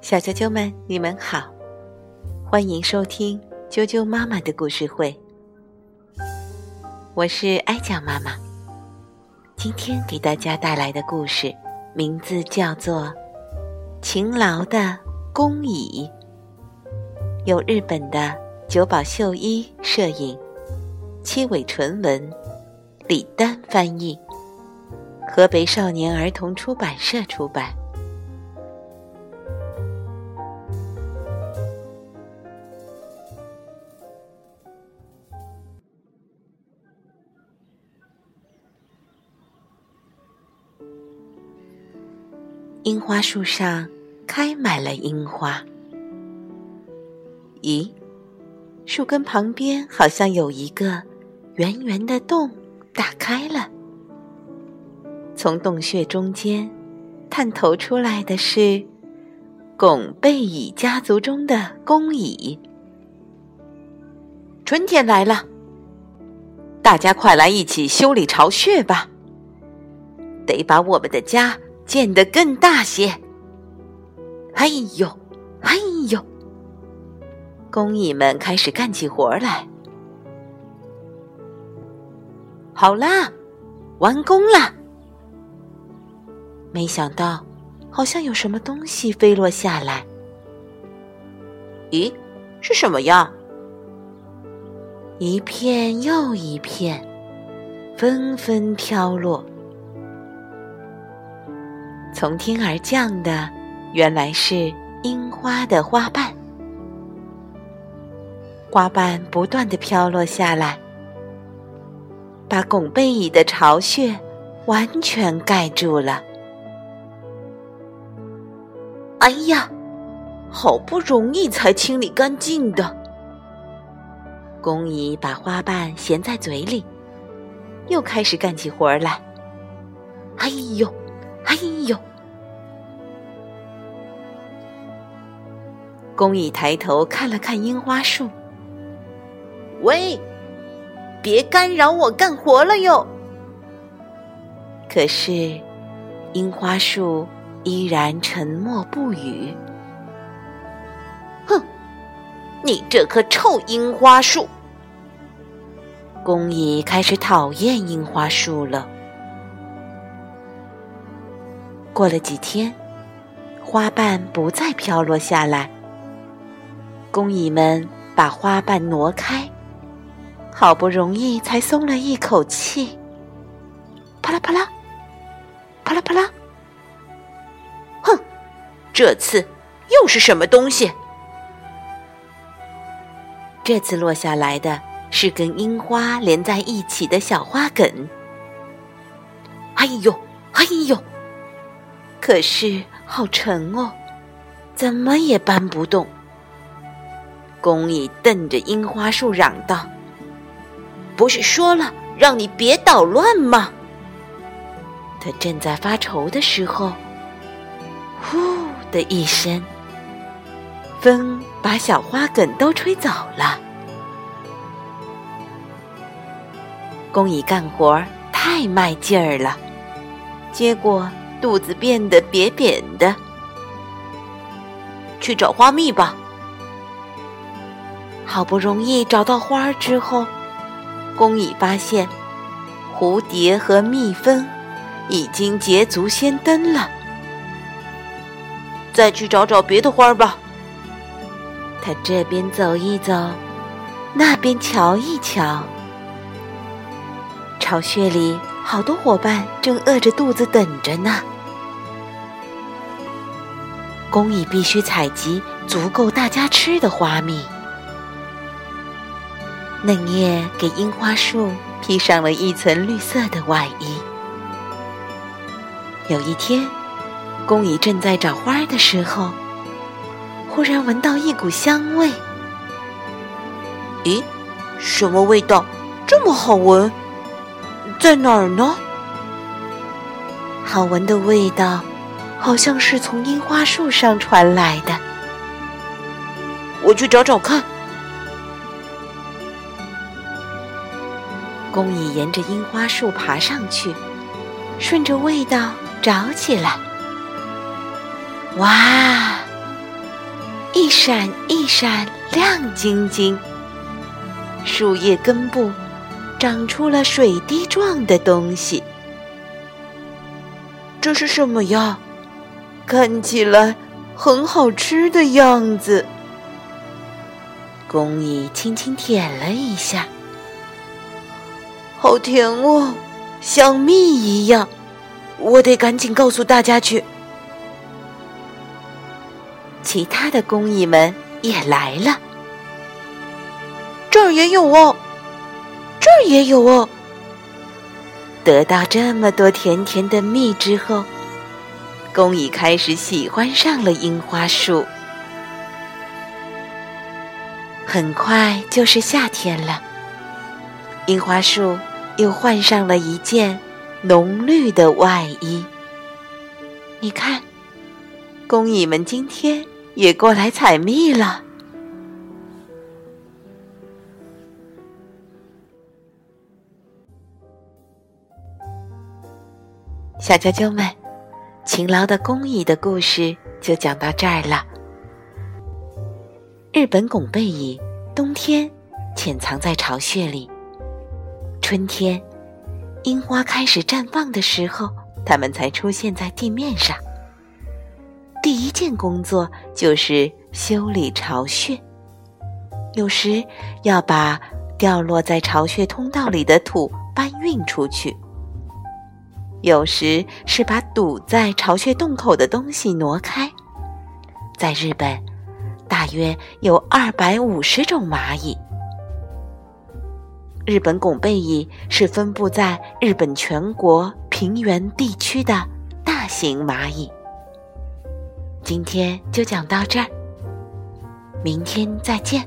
小啾啾们，你们好，欢迎收听啾啾妈妈的故事会。我是哀讲妈妈，今天给大家带来的故事名字叫做《勤劳的工蚁》，由日本的久保秀一摄影，七尾纯文，李丹翻译，河北少年儿童出版社出版。樱花树上开满了樱花。咦，树根旁边好像有一个圆圆的洞，打开了。从洞穴中间探头出来的是拱背蚁家族中的工蚁。春天来了，大家快来一起修理巢穴吧！得把我们的家。建得更大些！哎呦，哎呦！工蚁们开始干起活来。好啦，完工了。没想到，好像有什么东西飞落下来。咦，是什么呀？一片又一片，纷纷飘落。从天而降的，原来是樱花的花瓣。花瓣不断的飘落下来，把拱背蚁的巢穴完全盖住了。哎呀，好不容易才清理干净的。工蚁把花瓣衔在嘴里，又开始干起活来。哎呦！哎呦！工蚁抬头看了看樱花树，喂，别干扰我干活了哟。可是，樱花树依然沉默不语。哼，你这棵臭樱花树！工蚁开始讨厌樱花树了。过了几天，花瓣不再飘落下来。工蚁们把花瓣挪开，好不容易才松了一口气。啪啦啪啦，啪啦啪啦。哼，这次又是什么东西？这次落下来的是跟樱花连在一起的小花梗。哎呦，哎呦！可是好沉哦，怎么也搬不动。工蚁瞪着樱花树嚷道：“不是说了让你别捣乱吗？”他正在发愁的时候，呼的一声，风把小花梗都吹走了。工蚁干活太卖劲儿了，结果。肚子变得扁扁的，去找花蜜吧。好不容易找到花儿之后，工蚁发现蝴蝶和蜜蜂已经捷足先登了。再去找找别的花儿吧。他这边走一走，那边瞧一瞧，巢穴里好多伙伴正饿着肚子等着呢。工蚁必须采集足够大家吃的花蜜。嫩叶给樱花树披上了一层绿色的外衣。有一天，工蚁正在找花儿的时候，忽然闻到一股香味。咦，什么味道这么好闻？在哪儿呢？好闻的味道。好像是从樱花树上传来的，我去找找看。公蚁沿着樱花树爬上去，顺着味道找起来。哇，一闪一闪亮晶晶，树叶根部长出了水滴状的东西。这是什么呀？看起来很好吃的样子。公蚁轻轻舔了一下，好甜哦，像蜜一样。我得赶紧告诉大家去。其他的工蚁们也来了，这儿也有哦，这儿也有哦。得到这么多甜甜的蜜之后，工蚁开始喜欢上了樱花树。很快就是夏天了，樱花树又换上了一件浓绿的外衣。你看，工蚁们今天。也过来采蜜了，小啾啾们，勤劳的工蚁的故事就讲到这儿了。日本拱背蚁冬天潜藏在巢穴里，春天樱花开始绽放的时候，它们才出现在地面上。第一件工作就是修理巢穴，有时要把掉落在巢穴通道里的土搬运出去，有时是把堵在巢穴洞口的东西挪开。在日本，大约有二百五十种蚂蚁。日本拱背蚁是分布在日本全国平原地区的大型蚂蚁。今天就讲到这儿，明天再见。